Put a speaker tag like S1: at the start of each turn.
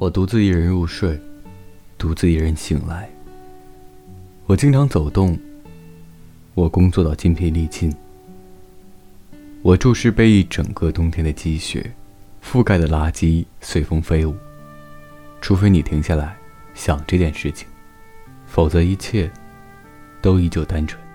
S1: 我独自一人入睡独自一人醒来。我经常走动我工作到筋疲力尽。我注视被一整个冬天的积雪覆盖的垃圾随风飞舞。除非你停下来想这件事情否则一切都依旧单纯。